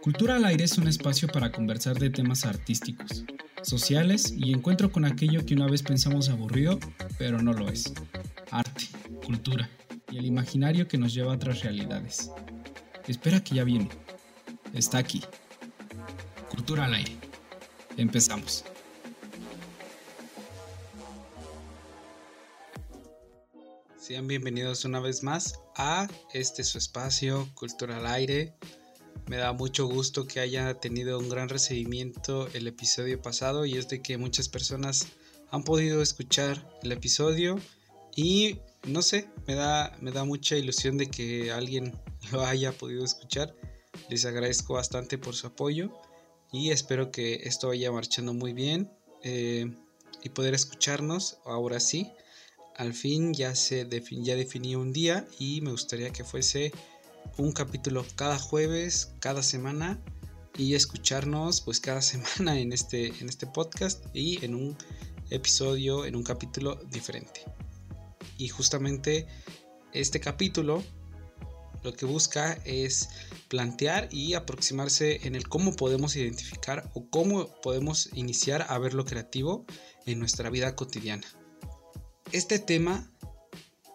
Cultura al aire es un espacio para conversar de temas artísticos, sociales y encuentro con aquello que una vez pensamos aburrido, pero no lo es. Arte, cultura y el imaginario que nos lleva a otras realidades. Espera que ya viene. Está aquí. Cultura al aire. Empezamos. Sean bienvenidos una vez más a este su espacio, Cultura al Aire. Me da mucho gusto que haya tenido un gran recibimiento el episodio pasado y es de que muchas personas han podido escuchar el episodio y no sé, me da, me da mucha ilusión de que alguien lo haya podido escuchar. Les agradezco bastante por su apoyo y espero que esto vaya marchando muy bien eh, y poder escucharnos ahora sí. Al fin ya, se ya definí un día y me gustaría que fuese un capítulo cada jueves, cada semana y escucharnos pues cada semana en este, en este podcast y en un episodio, en un capítulo diferente. Y justamente este capítulo lo que busca es plantear y aproximarse en el cómo podemos identificar o cómo podemos iniciar a ver lo creativo en nuestra vida cotidiana. Este tema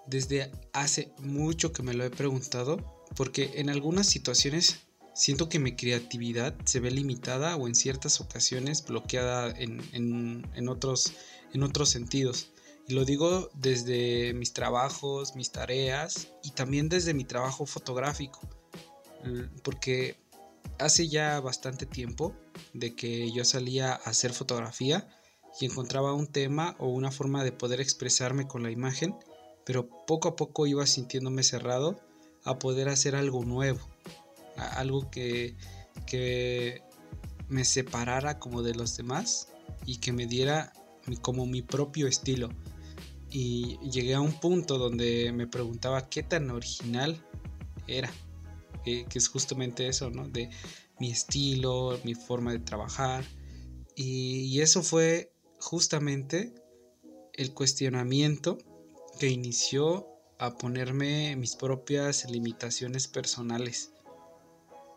desde hace mucho que me lo he preguntado porque en algunas situaciones siento que mi creatividad se ve limitada o en ciertas ocasiones bloqueada en, otros, en otros sentidos. Y lo digo desde mis trabajos, mis tareas y también desde mi trabajo fotográfico. Porque hace ya bastante tiempo de que yo salía a hacer fotografía y encontraba un tema o una forma de poder expresarme con la imagen, pero poco a poco iba sintiéndome cerrado a poder hacer algo nuevo, algo que, que me separara como de los demás y que me diera como mi propio estilo. Y llegué a un punto donde me preguntaba qué tan original era, que es justamente eso, ¿no? De mi estilo, mi forma de trabajar. Y eso fue justamente el cuestionamiento que inició a ponerme mis propias limitaciones personales.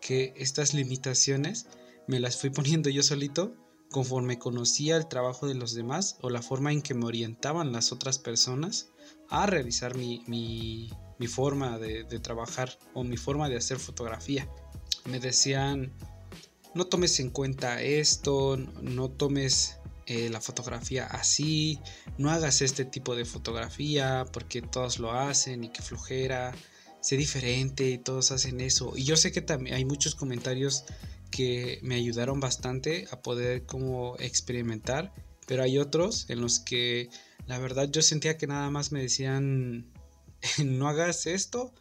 Que estas limitaciones me las fui poniendo yo solito conforme conocía el trabajo de los demás o la forma en que me orientaban las otras personas a realizar mi, mi, forma de, de, trabajar o mi forma de hacer fotografía. Me decían, no tomes en cuenta esto, no tomes eh, la fotografía así, no hagas este tipo de fotografía porque todos lo hacen y que flojera, sé diferente y todos hacen eso. Y yo sé que también hay muchos comentarios que me ayudaron bastante a poder como experimentar, pero hay otros en los que la verdad yo sentía que nada más me decían no hagas esto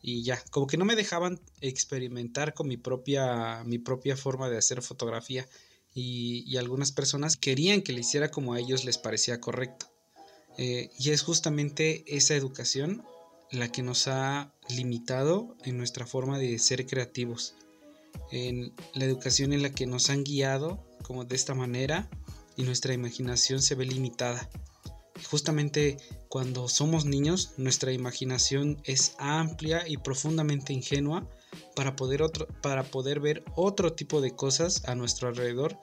y ya, como que no me dejaban experimentar con mi propia mi propia forma de hacer fotografía y, algunas personas querían que le hiciera como a ellos les parecía correcto. Eh, y es justamente esa educación la que nos ha limitado en nuestra forma de ser creativos. En la educación en la que nos han guiado como de esta manera y nuestra imaginación se ve limitada. Justamente cuando somos niños, nuestra imaginación es amplia y profundamente ingenua para poder, otro, para poder ver otro tipo de cosas a nuestro alrededor.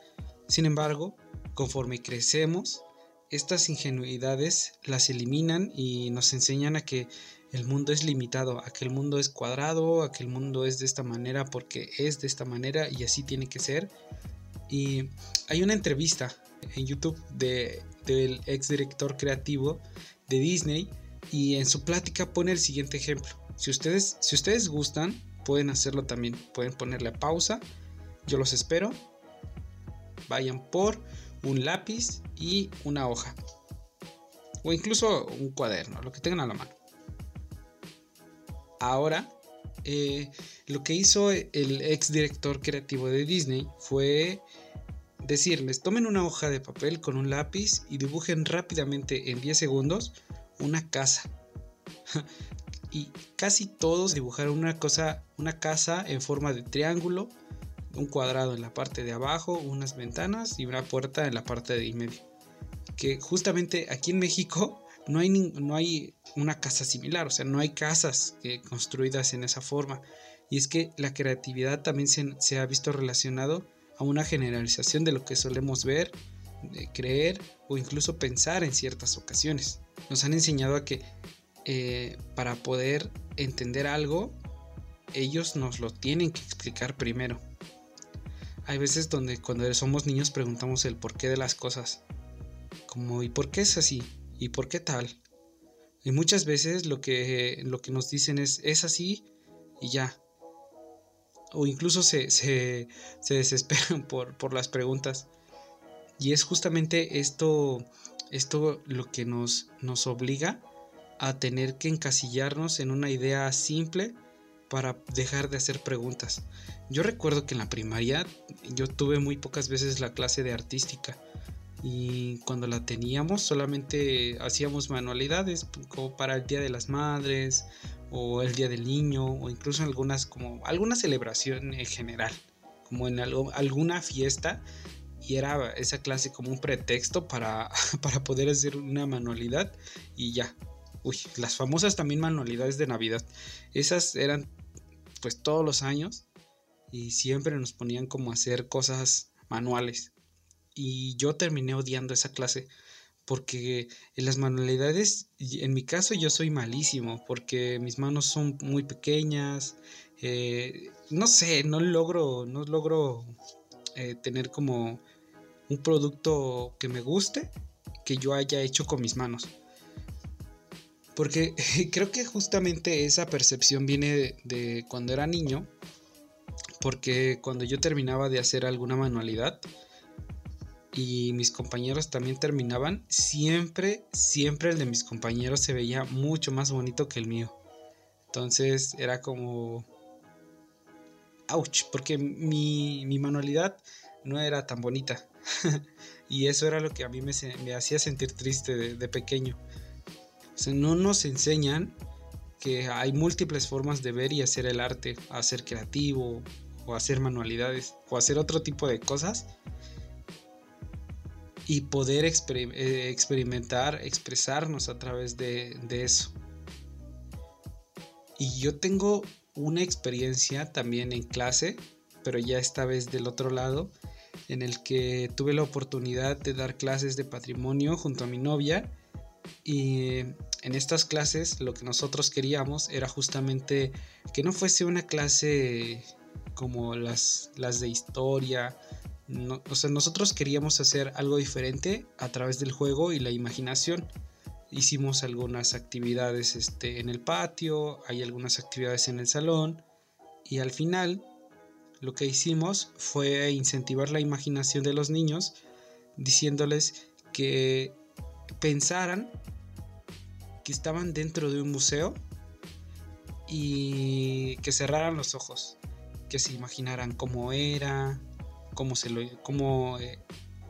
Sin embargo, conforme crecemos, estas ingenuidades las eliminan y nos enseñan a que el mundo es limitado, a que el mundo es cuadrado, a que el mundo es de esta manera porque es de esta manera y así tiene que ser. Y hay una entrevista en YouTube de, del ex director creativo de Disney y en su plática pone el siguiente ejemplo. Si ustedes, si ustedes gustan, pueden hacerlo también. Pueden ponerle pausa. Yo los espero. Vayan por un lápiz y una hoja. O incluso un cuaderno, lo que tengan a la mano. Ahora, eh, lo que hizo el ex director creativo de Disney fue decirles, tomen una hoja de papel con un lápiz y dibujen rápidamente en 10 segundos una casa. Y casi todos dibujaron una cosa, una casa en forma de triángulo, un cuadrado en la parte de abajo, unas ventanas y una puerta en la parte de medio. Que justamente aquí en México no hay, no hay una casa similar, o sea, no hay casas construidas en esa forma. Y es que la creatividad también se, ha visto relacionado a una generalización de lo que solemos ver, creer o incluso pensar en ciertas ocasiones. Nos han enseñado a que eh, para poder entender algo, ellos nos lo tienen que explicar primero. Hay veces donde cuando somos niños preguntamos el porqué de las cosas. Como ¿y por qué es así? ¿Y por qué tal? Y muchas veces lo que, lo que nos dicen es es así y ya. O incluso se, desesperan por, por, las preguntas. Y es justamente esto, esto lo que nos, nos obliga a tener que encasillarnos en una idea simple para dejar de hacer preguntas. Yo recuerdo que en la primaria yo tuve muy pocas veces la clase de artística y cuando la teníamos solamente hacíamos manualidades como para el Día de las Madres o el Día del Niño o incluso algunas como alguna celebración en general, como en alguna fiesta y era esa clase como un pretexto para, para poder hacer una manualidad y ya. Uy, las famosas también manualidades de Navidad. Esas eran pues todos los años y siempre nos ponían como hacer cosas manuales. Y yo terminé odiando esa clase porque en las manualidades, en mi caso yo soy malísimo porque mis manos son muy pequeñas, eh, no sé, no logro, no logro eh, tener como un producto que me guste que yo haya hecho con mis manos. Porque creo que justamente esa percepción viene de, cuando era niño. Porque cuando yo terminaba de hacer alguna manualidad y mis compañeros también terminaban, siempre, siempre el de mis compañeros se veía mucho más bonito que el mío. Entonces era como... ¡Auch! Porque mi, manualidad no era tan bonita. y eso era lo que a mí me, hacía sentir triste de pequeño no nos enseñan que hay múltiples formas de ver y hacer el arte, hacer creativo o hacer manualidades o hacer otro tipo de cosas y poder eh, experimentar, expresarnos a través de, de eso. Y yo tengo una experiencia también en clase, pero ya esta vez del otro lado, en el que tuve la oportunidad de dar clases de patrimonio junto a mi novia y en estas clases lo que nosotros queríamos era justamente que no fuese una clase como las, las de historia. o sea, nosotros queríamos hacer algo diferente a través del juego y la imaginación. Hicimos algunas actividades este, en el patio, hay algunas actividades en el salón y al final lo que hicimos fue incentivar la imaginación de los niños diciéndoles que pensaran que estaban dentro de un museo y que cerraran los ojos, que se imaginaran cómo era, cómo se lo, cómo, eh,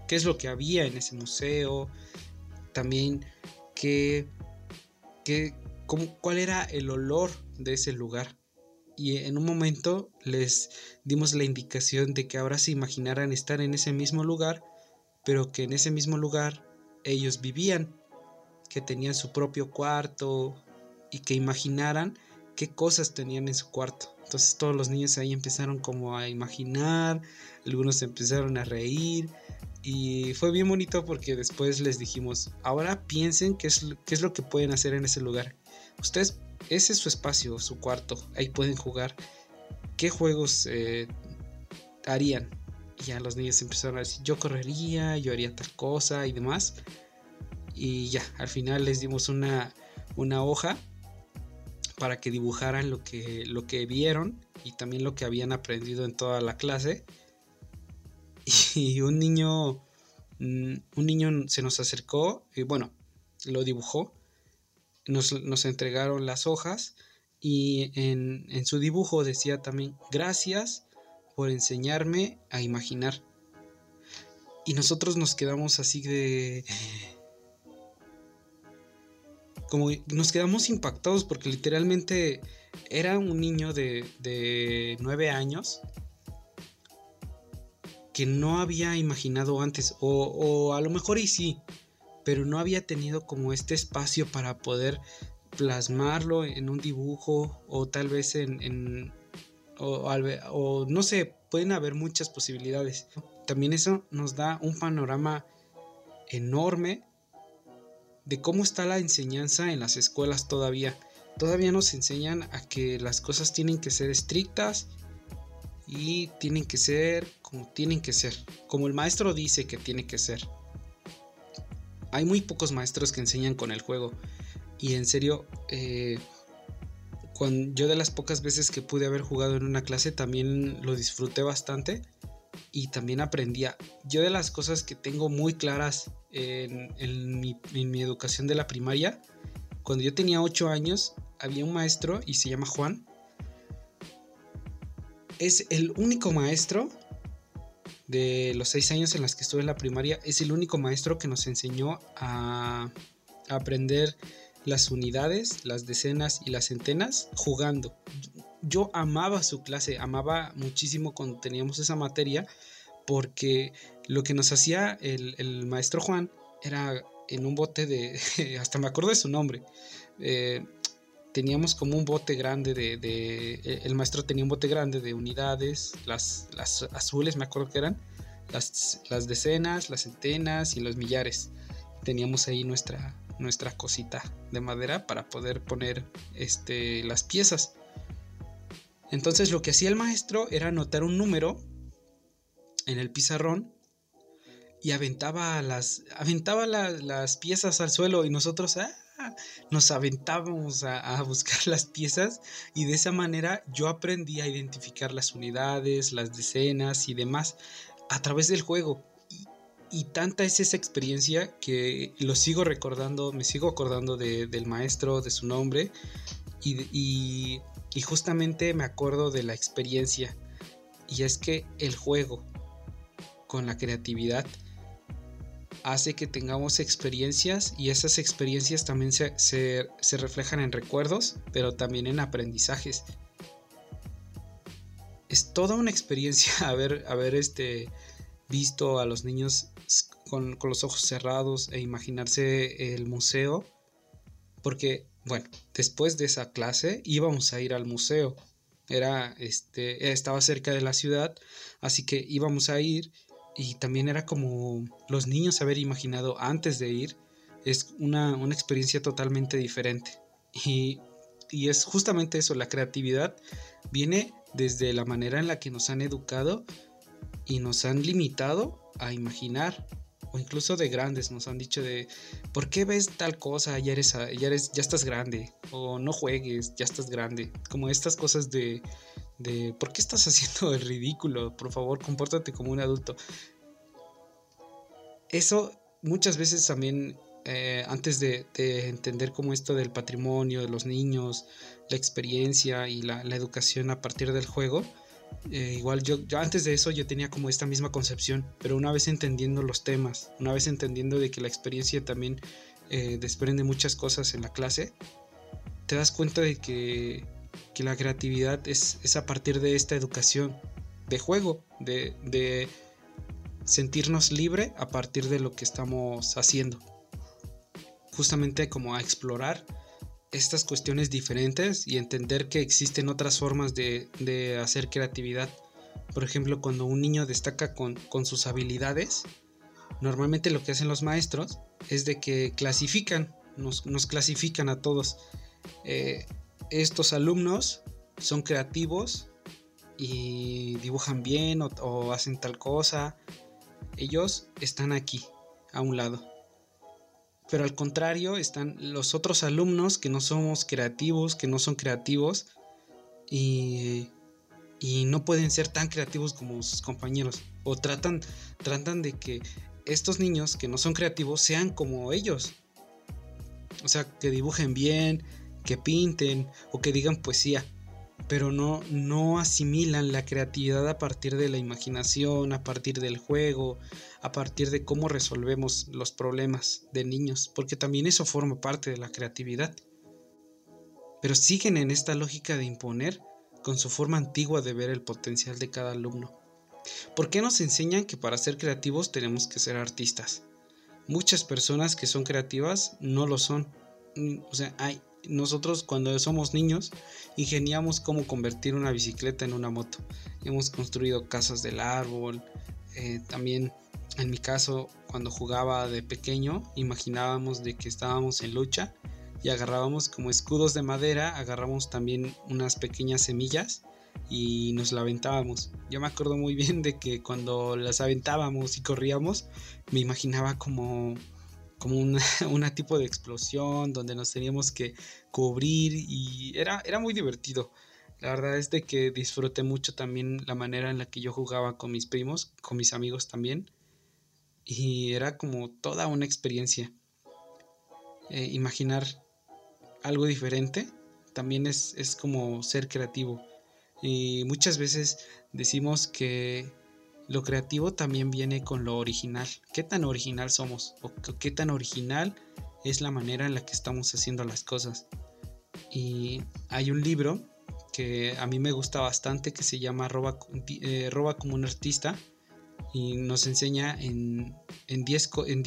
qué es lo que había en ese museo, también qué, qué, cuál era el olor de ese lugar. Y en un momento les dimos la indicación de que ahora se imaginaran estar en ese mismo lugar, pero que en ese mismo lugar ellos vivían que tenían su propio cuarto y que imaginaran qué cosas tenían en su cuarto. Entonces todos los niños ahí empezaron como a imaginar, algunos empezaron a reír y fue bien bonito porque después les dijimos, ahora piensen qué es, qué es lo que pueden hacer en ese lugar. Ustedes, ese es su espacio, su cuarto, ahí pueden jugar. ¿Qué juegos eh, harían? Ya los niños empezaron a decir, yo correría, yo haría tal cosa y demás y ya, al final les dimos una, hoja para que dibujaran lo que, lo que vieron y también lo que habían aprendido en toda la clase. Y un niño, mm, un niño se nos acercó y bueno, lo dibujó, nos, nos entregaron las hojas y en, en su dibujo decía también, gracias por enseñarme a imaginar. Y nosotros nos quedamos así de como nos quedamos impactados porque literalmente era un niño de, de nueve años que no había imaginado antes, o, a lo mejor y sí, pero no había tenido como este espacio para poder plasmarlo en un dibujo o tal vez en, o, no sé, pueden haber muchas posibilidades. También eso nos da un panorama enorme de cómo está la enseñanza en las escuelas todavía. Todavía nos enseñan a que las cosas tienen que ser estrictas y tienen que ser como tienen que ser, como el maestro dice que tiene que ser. Hay muy pocos maestros que enseñan con el juego y en serio, eh, yo de las pocas veces que pude haber jugado en una clase también lo disfruté bastante y también aprendía. Yo de las cosas que tengo muy claras en, mi, educación de la primaria, cuando yo tenía 8 años, había un maestro y se llama Juan es el único maestro de los seis años en los que estuve en la primaria, es el único maestro que nos enseñó a, aprender las unidades, las decenas y las centenas jugando. Yo amaba su clase, amaba muchísimo cuando teníamos esa materia, porque lo que nos hacía el, maestro Juan era en un bote de, hasta me acuerdo de su nombre, eh, teníamos como un bote grande de, eh, el maestro tenía un bote grande de unidades, las, las azules me acuerdo que eran, las, las, decenas, las centenas y los millares. Teníamos ahí nuestra, nuestra cosita de madera para poder poner este, las piezas. Entonces lo que hacía el maestro era anotar un número en el pizarrón y aventaba las, aventaba las piezas al suelo y nosotros, ah, nos aventábamos a, buscar las piezas y de esa manera yo aprendí a identificar las unidades, las decenas y demás a través del juego. Y, tanta es esa experiencia que lo sigo recordando, me sigo acordando del maestro, de su nombre y, y justamente me acuerdo de la experiencia. Y es que el juego con la creatividad hace que tengamos experiencias y esas experiencias también se, reflejan en recuerdos, pero también en aprendizajes. Es toda una experiencia haber, haber este, visto a los niños con, los ojos cerrados e imaginarse el museo, porque, bueno, después de esa clase íbamos a ir al museo. Era, este, estaba cerca de la ciudad, así que íbamos a ir y también era como los niños haber imaginado antes de ir, es una, experiencia totalmente diferente. Y, y, es justamente eso, la creatividad viene desde la manera en la que nos han educado y nos han limitado a imaginar. O incluso de grandes nos han dicho de ¿por qué ves tal cosa? Ya eres, ya estás grande. O no juegues, ya estás grande. Como estas cosas de, de ¿por qué estás haciendo el ridículo? Por favor, compórtate como un adulto. Eso muchas veces también, eh, antes de, entender cómo esto del patrimonio, de los niños, la experiencia y la, educación a partir del juego, eh, igual yo, antes de eso yo tenía como esta misma concepción, pero una vez entendiendo los temas, una vez entendiendo de que la experiencia también eh, desprende muchas cosas en la clase, te das cuenta de que que la creatividad es, es a partir de esta educación de juego, de, de sentirnos libre a partir de lo que estamos haciendo. Justamente como a explorar estas cuestiones diferentes y entender que existen otras formas de, de hacer creatividad. Por ejemplo, cuando un niño destaca con, con, sus habilidades, normalmente lo que hacen los maestros es de que clasifican, nos, nos clasifican a todos. Eh, estos alumnos son creativos y dibujan bien o, hacen tal cosa. Ellos están aquí, a un lado. Pero al contrario están los otros alumnos que no somos creativos, que no son creativos y, y no pueden ser tan creativos como sus compañeros. O tratan, tratan de que estos niños que no son creativos sean como ellos. O sea, que dibujen bien, que pinten o que digan poesía, pero no, no asimilan la creatividad a partir de la imaginación, a partir del juego, a partir de cómo resolvemos los problemas de niños, porque también eso forma parte de la creatividad. Pero siguen en esta lógica de imponer con su forma antigua de ver el potencial de cada alumno. ¿Por qué nos enseñan que para ser creativos tenemos que ser artistas? muchas personas que son creativas no lo son. Mm, o sea, hay, nosotros cuando somos niños ingeniamos cómo convertir una bicicleta en una moto. Hemos construido casas del árbol. Eh, también en mi caso, cuando jugaba de pequeño, imaginábamos de que estábamos en lucha y agarrábamos como escudos de madera, agarramos también unas pequeñas semillas y nos la aventábamos. Yo me acuerdo muy bien de que cuando las aventábamos y corríamos, me imaginaba como como una, tipo de explosión donde nos teníamos que cubrir y era, era muy divertido. La verdad es de que disfruté mucho también la manera en la que yo jugaba con mis primos, con mis amigos también. Y era como toda una experiencia. Eh, imaginar algo diferente también es, es como ser creativo. Y muchas veces decimos que lo creativo también viene con lo original. ¿Qué tan original somos? ¿O qué tan original es la manera en la que estamos haciendo las cosas? Y hay un libro que a mí me gusta bastante que se llama Roba, eh, como un artista y nos enseña en 10 en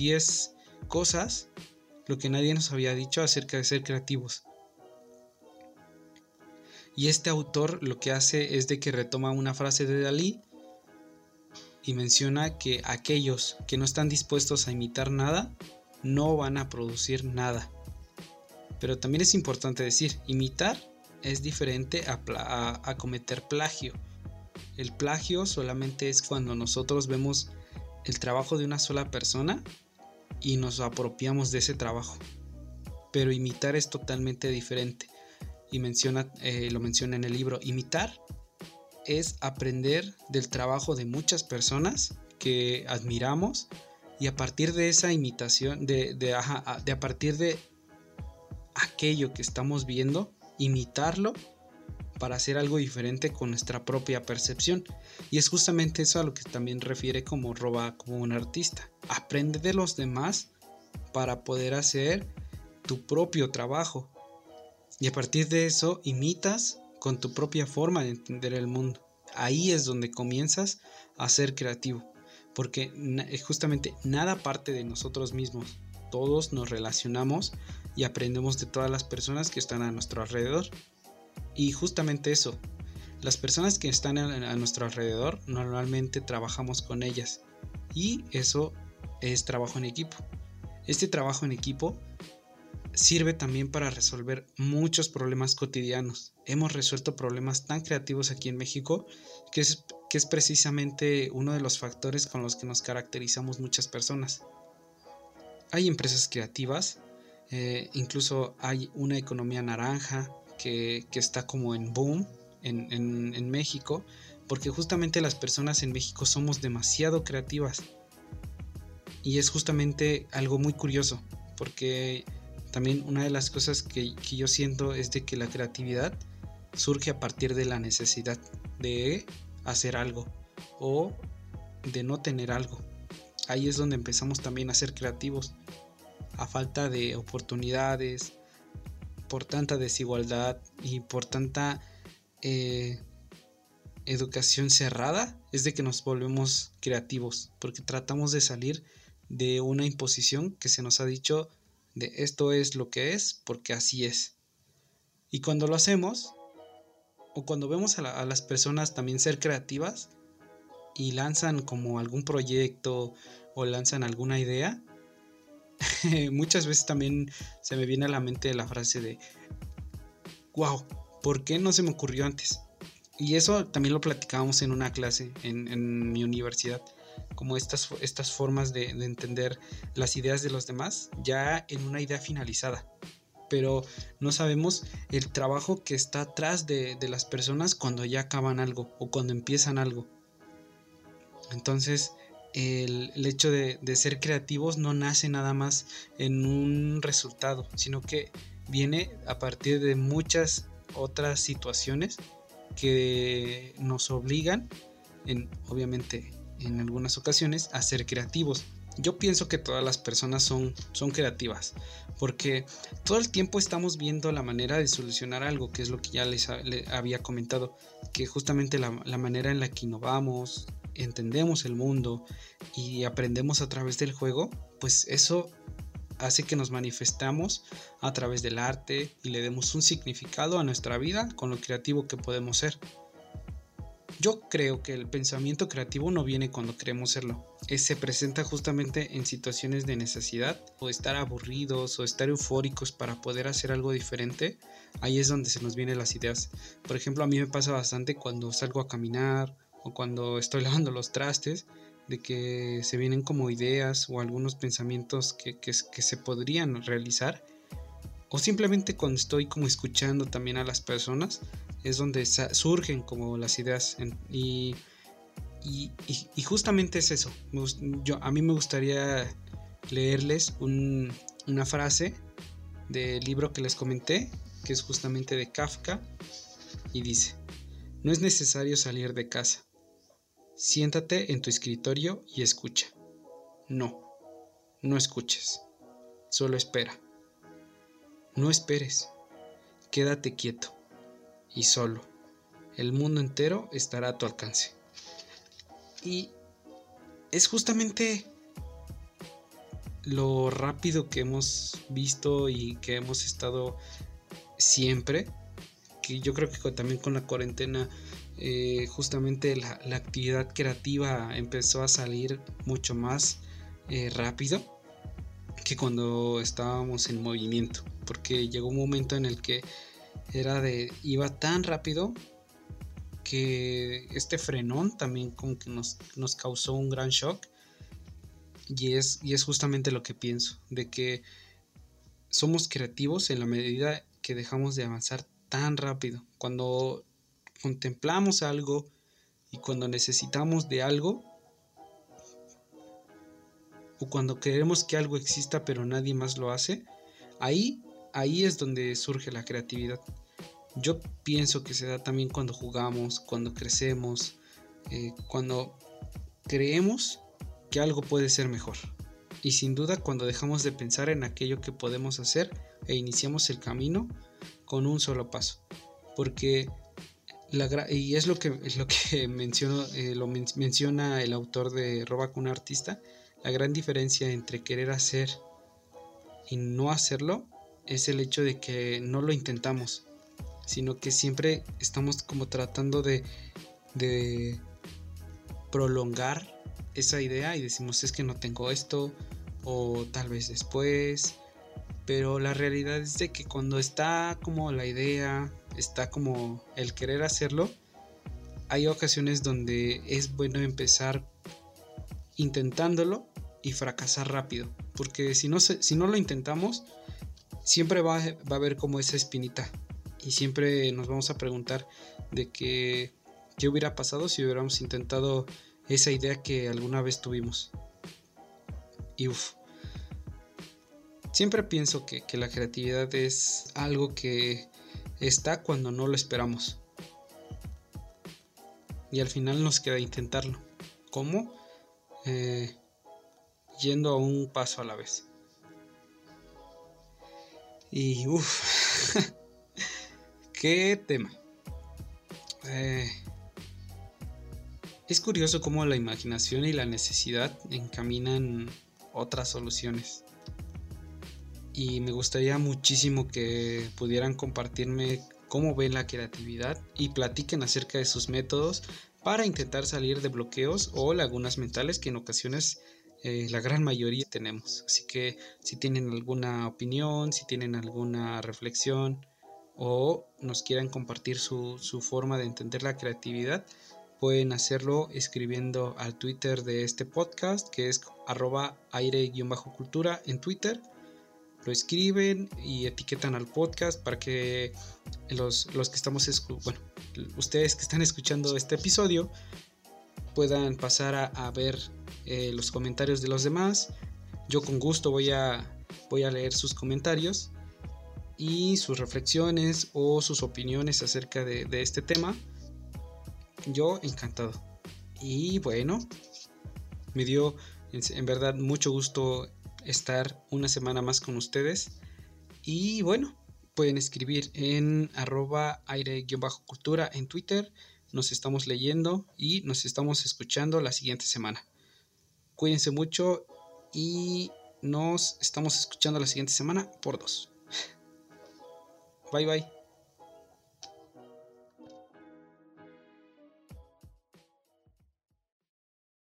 cosas lo que nadie nos había dicho acerca de ser creativos. Y este autor lo que hace es de que retoma una frase de Dalí y menciona que aquellos que no están dispuestos a imitar nada no van a producir nada. Pero también es importante decir, imitar es diferente a, cometer plagio. El plagio solamente es cuando nosotros vemos el trabajo de una sola persona y nos apropiamos de ese trabajo. Pero imitar es totalmente diferente. Y menciona, eh, lo menciona en el libro, imitar es aprender del trabajo de muchas personas que admiramos y a partir de esa imitación, de, de, a partir de aquello que estamos viendo, imitarlo para hacer algo diferente con nuestra propia percepción. Y es justamente eso a lo que también refiere como roba como un artista. Aprende de los demás para poder hacer tu propio trabajo. Y a partir de eso imitas con tu propia forma de entender el mundo. Ahí es donde comienzas a ser creativo, porque eh, justamente nada parte de nosotros mismos. Todos nos relacionamos y aprendemos de todas las personas que están a nuestro alrededor. Y justamente eso, las personas que están a, nuestro alrededor normalmente trabajamos con ellas y eso es trabajo en equipo. Este trabajo en equipo sirve también para resolver muchos problemas cotidianos. Hemos resuelto problemas tan creativos aquí en México que es, que es precisamente uno de los factores con los que nos caracterizamos muchas personas. Hay empresas creativas, eh, incluso hay una economía naranja que, está como en boom en, en México, porque justamente las personas en México somos demasiado creativas. Y es justamente algo muy curioso, porque también una de las cosas que, yo siento es de que la creatividad surge a partir de la necesidad de hacer algo o de no tener algo. Ahí es donde empezamos también a ser creativos. A falta de oportunidades, por tanta desigualdad y por tanta eh, educación cerrada, es de que nos volvemos creativos, porque tratamos de salir de una imposición que se nos ha dicho de esto es lo que es porque así es. Y cuando lo hacemos, o cuando vemos a, las personas también ser creativas y lanzan como algún proyecto o lanzan alguna idea, muchas veces también se me viene a la mente la frase de, wow, ¿por qué no se me ocurrió antes? Y eso también lo platicábamos en una clase en, mi universidad como estas, estas formas de, entender las ideas de los demás ya en una idea finalizada pero no sabemos el trabajo que está atrás de, las personas cuando ya acaban algo o cuando empiezan algo. Entonces, el, hecho de, de, ser creativos no nace nada más en un resultado, sino que viene a partir de muchas otras situaciones que nos obligan, en, obviamente en algunas ocasiones a ser creativos. Yo pienso que todas las personas son, son creativas, porque todo el tiempo estamos viendo la manera de solucionar algo, que es lo que ya les, había comentado, que justamente la, manera en la que innovamos, entendemos el mundo y aprendemos a través del juego, pues eso hace que nos manifestamos a través del arte y le demos un significado a nuestra vida con lo creativo que podemos ser. Yo creo que el pensamiento creativo no viene cuando queremos serlo. se presenta justamente en situaciones de necesidad o estar aburridos o estar eufóricos para poder hacer algo diferente. Ahí es donde se nos vienen las ideas. Por ejemplo, a mí me pasa bastante cuando salgo a caminar o cuando estoy lavando los trastes de que se vienen como ideas o algunos pensamientos que, que, se podrían realizar o simplemente cuando estoy como escuchando también a las personas es donde surgen como las ideas y, y, y, justamente es eso yo a mí me gustaría leerles una frase del libro que les comenté que es justamente de Kafka y dice no es necesario salir de casa Siéntate en tu escritorio y escucha. No, no escuches. Solo espera. No esperes. Quédate quieto y solo. El mundo entero estará a tu alcance. Y es justamente lo rápido que hemos visto y que hemos estado siempre, que yo creo que también con la cuarentena eh, justamente la, actividad creativa empezó a salir mucho más eh, rápido que cuando estábamos en movimiento porque llegó un momento en el que era de iba tan rápido que este frenón también como que nos, nos causó un gran shock. Y es, y es justamente lo que pienso de que somos creativos en la medida que dejamos de avanzar tan rápido. Cuando contemplamos algo y cuando necesitamos de algo, o cuando queremos que algo exista pero nadie más lo hace, ahí, ahí es donde surge la creatividad. Yo pienso que se da también cuando jugamos, cuando crecemos, eh, cuando creemos que algo puede ser mejor. Y sin duda cuando dejamos de pensar en aquello que podemos hacer e iniciamos el camino con un solo paso. Porque y es lo que, es lo que menciono, eh, lo menciona el autor de Roba con artista, la gran diferencia entre querer hacer y no hacerlo es el hecho de que no lo intentamos, sino que siempre estamos como tratando de, prolongar esa idea y decimos es que no tengo esto o tal vez después, pero la realidad es de que cuando está como la idea está como el querer hacerlo, hay ocasiones donde es bueno empezar intentándolo y fracasar rápido. Porque si no, si no lo intentamos, siempre va, va a haber como esa espinita. Y siempre nos vamos a preguntar de que, qué hubiera pasado si hubiéramos intentado esa idea que alguna vez tuvimos. Y uff. Siempre pienso que, que la creatividad es algo que está cuando no lo esperamos. Y al final nos queda intentarlo. ¿Cómo? Eh, yendo a un paso a la vez. Y uff, qué tema. Eh, es curioso cómo la imaginación y la necesidad encaminan otras soluciones y me gustaría muchísimo que pudieran compartirme cómo ven la creatividad y platiquen acerca de sus métodos para intentar salir de bloqueos o lagunas mentales que en ocasiones eh, la gran mayoría tenemos. Así que si tienen alguna opinión, si tienen alguna reflexión o nos quieran compartir su, su forma de entender la creatividad, pueden hacerlo escribiendo al Twitter de este podcast que es arroba aire-cultura en Twitter lo escriben y etiquetan al podcast para que los, los que estamos, bueno, ustedes que están escuchando este episodio puedan pasar a, ver eh, los comentarios de los demás. Yo con gusto voy a, voy a leer sus comentarios y sus reflexiones o sus opiniones acerca de, de este tema. Yo encantado. Y bueno, me dio en verdad mucho gusto estar una semana más con ustedes. Y bueno, pueden escribir en arroba aire-cultura en Twitter. nos estamos leyendo y nos estamos escuchando la siguiente semana. Cuídense mucho y nos estamos escuchando la siguiente semana por dos. Bye bye.